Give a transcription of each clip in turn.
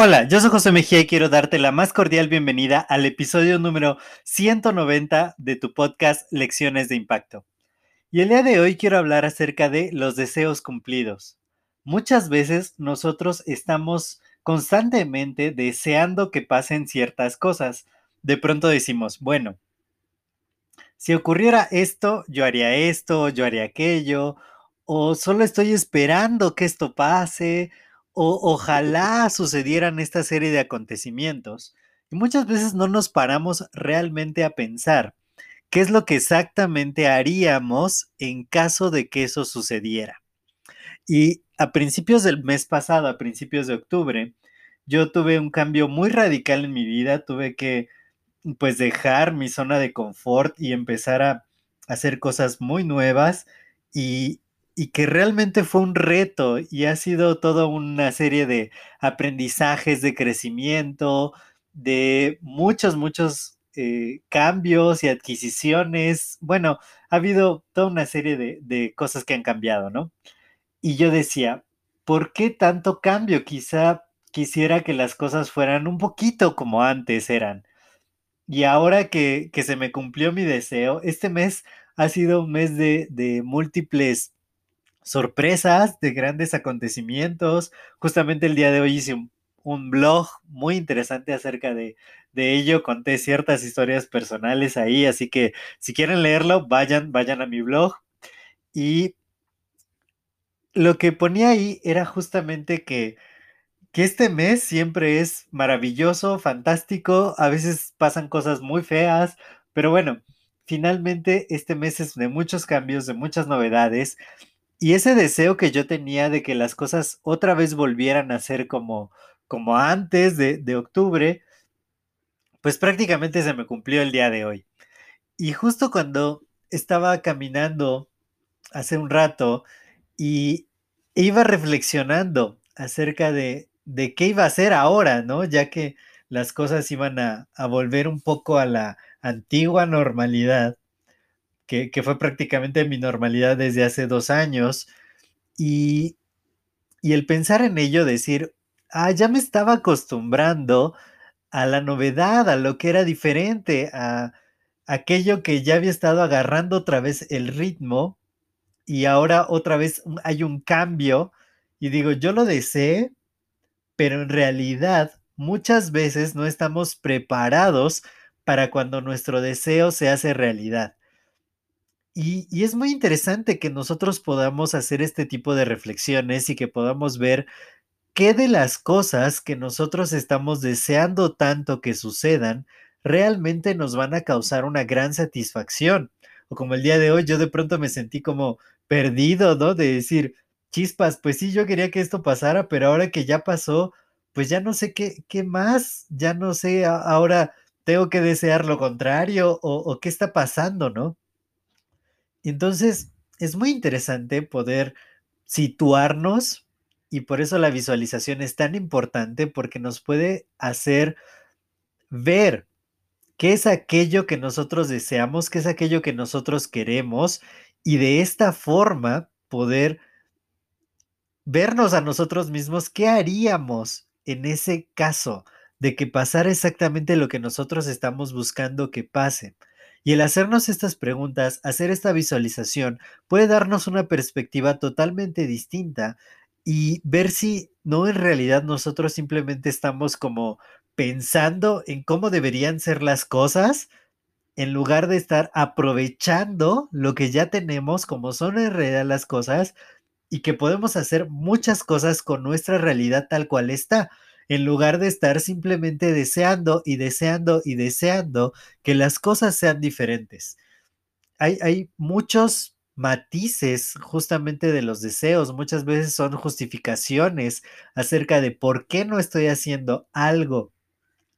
Hola, yo soy José Mejía y quiero darte la más cordial bienvenida al episodio número 190 de tu podcast Lecciones de Impacto. Y el día de hoy quiero hablar acerca de los deseos cumplidos. Muchas veces nosotros estamos constantemente deseando que pasen ciertas cosas. De pronto decimos, bueno, si ocurriera esto, yo haría esto, yo haría aquello, o solo estoy esperando que esto pase, o ojalá sucedieran esta serie de acontecimientos. Y muchas veces no nos paramos realmente a pensar qué es lo que exactamente haríamos en caso de que eso sucediera. Y a principios del mes pasado, a principios de octubre, yo tuve un cambio muy radical en mi vida, tuve que pues dejar mi zona de confort y empezar a hacer cosas muy nuevas y, y que realmente fue un reto y ha sido toda una serie de aprendizajes, de crecimiento, de muchos, muchos eh, cambios y adquisiciones. Bueno, ha habido toda una serie de, de cosas que han cambiado, ¿no? Y yo decía, ¿por qué tanto cambio? Quizá quisiera que las cosas fueran un poquito como antes eran. Y ahora que, que se me cumplió mi deseo, este mes ha sido un mes de, de múltiples sorpresas, de grandes acontecimientos. Justamente el día de hoy hice un, blog muy interesante acerca de, de, ello. Conté ciertas historias personales ahí, así que si quieren leerlo, vayan, vayan a mi blog. Y lo que ponía ahí era justamente que, que este mes siempre es maravilloso, fantástico. A veces pasan cosas muy feas, pero bueno. Finalmente, este mes es de muchos cambios, de muchas novedades, y ese deseo que yo tenía de que las cosas otra vez volvieran a ser como, como antes de, de octubre, pues prácticamente se me cumplió el día de hoy. Y justo cuando estaba caminando hace un rato y iba reflexionando acerca de, de qué iba a hacer ahora, ¿no? Ya que las cosas iban a, a volver un poco a la antigua normalidad que, fue prácticamente mi normalidad desde hace dos años. Y, y el pensar en ello, decir, ah, ya me estaba acostumbrando a la novedad, a lo que era diferente, a aquello que ya había estado agarrando otra vez el ritmo y ahora otra vez hay un cambio y digo, yo lo deseé, pero en realidad muchas veces no estamos preparados para cuando nuestro deseo se hace realidad. Y, es muy interesante que nosotros podamos hacer este tipo de reflexiones y que podamos ver qué de las cosas que nosotros estamos deseando tanto que sucedan realmente nos van a causar una gran satisfacción. O como el día de hoy, yo de pronto me sentí como perdido, ¿no? De decir, chispas, pues sí, yo quería que esto pasara, pero ahora que ya pasó, pues ya no sé qué, qué más, ya no sé, ahora tengo que desear lo contrario o, o qué está pasando, ¿no? Entonces, es muy interesante poder situarnos y por eso la visualización es tan importante porque nos puede hacer ver qué es aquello que nosotros deseamos, qué es aquello que nosotros queremos y de esta forma poder vernos a nosotros mismos qué haríamos en ese caso de que pasara exactamente lo que nosotros estamos buscando que pase. Y el hacernos estas preguntas, hacer esta visualización, puede darnos una perspectiva totalmente distinta y ver si no en realidad nosotros simplemente estamos como pensando en cómo deberían ser las cosas en lugar de estar aprovechando lo que ya tenemos como son en realidad las cosas y que podemos hacer muchas cosas con nuestra realidad tal cual está en lugar de estar simplemente deseando y deseando y deseando que las cosas sean diferentes. Hay, hay muchos matices justamente de los deseos, muchas veces son justificaciones acerca de por qué no estoy haciendo algo.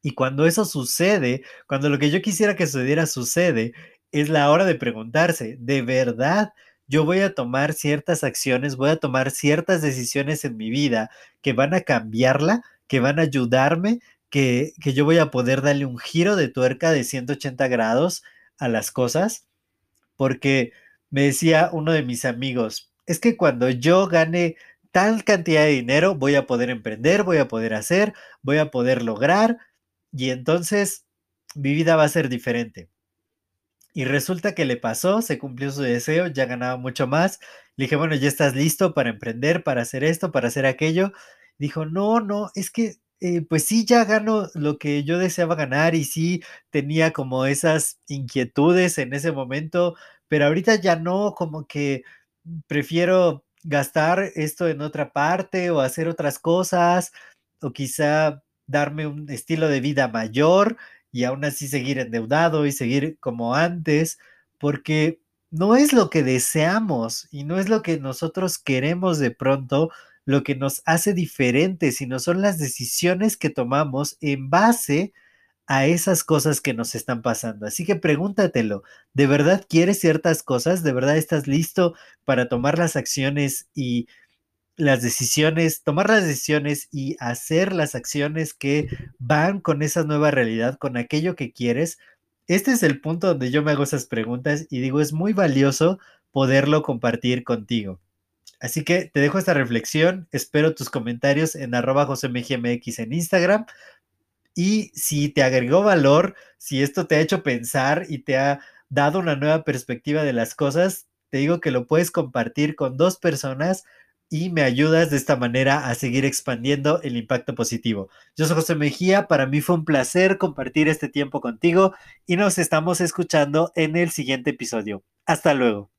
Y cuando eso sucede, cuando lo que yo quisiera que sucediera sucede, es la hora de preguntarse, ¿de verdad yo voy a tomar ciertas acciones, voy a tomar ciertas decisiones en mi vida que van a cambiarla, que van a ayudarme, que, que yo voy a poder darle un giro de tuerca de 180 grados a las cosas? Porque me decía uno de mis amigos, es que cuando yo gane tal cantidad de dinero, voy a poder emprender, voy a poder hacer, voy a poder lograr, y entonces mi vida va a ser diferente. Y resulta que le pasó, se cumplió su deseo, ya ganaba mucho más. Le dije, bueno, ya estás listo para emprender, para hacer esto, para hacer aquello. Dijo, no, no, es que eh, pues sí, ya gano lo que yo deseaba ganar y sí tenía como esas inquietudes en ese momento, pero ahorita ya no, como que prefiero gastar esto en otra parte o hacer otras cosas o quizá darme un estilo de vida mayor y aún así seguir endeudado y seguir como antes, porque no es lo que deseamos y no es lo que nosotros queremos de pronto lo que nos hace diferentes, sino son las decisiones que tomamos en base a esas cosas que nos están pasando. Así que pregúntatelo, ¿de verdad quieres ciertas cosas? ¿De verdad estás listo para tomar las acciones y las decisiones, tomar las decisiones y hacer las acciones que van con esa nueva realidad, con aquello que quieres. Este es el punto donde yo me hago esas preguntas y digo, es muy valioso poderlo compartir contigo. Así que te dejo esta reflexión, espero tus comentarios en arroba josemgmx en Instagram y si te agregó valor, si esto te ha hecho pensar y te ha dado una nueva perspectiva de las cosas, te digo que lo puedes compartir con dos personas y me ayudas de esta manera a seguir expandiendo el impacto positivo. Yo soy José Mejía, para mí fue un placer compartir este tiempo contigo y nos estamos escuchando en el siguiente episodio. Hasta luego.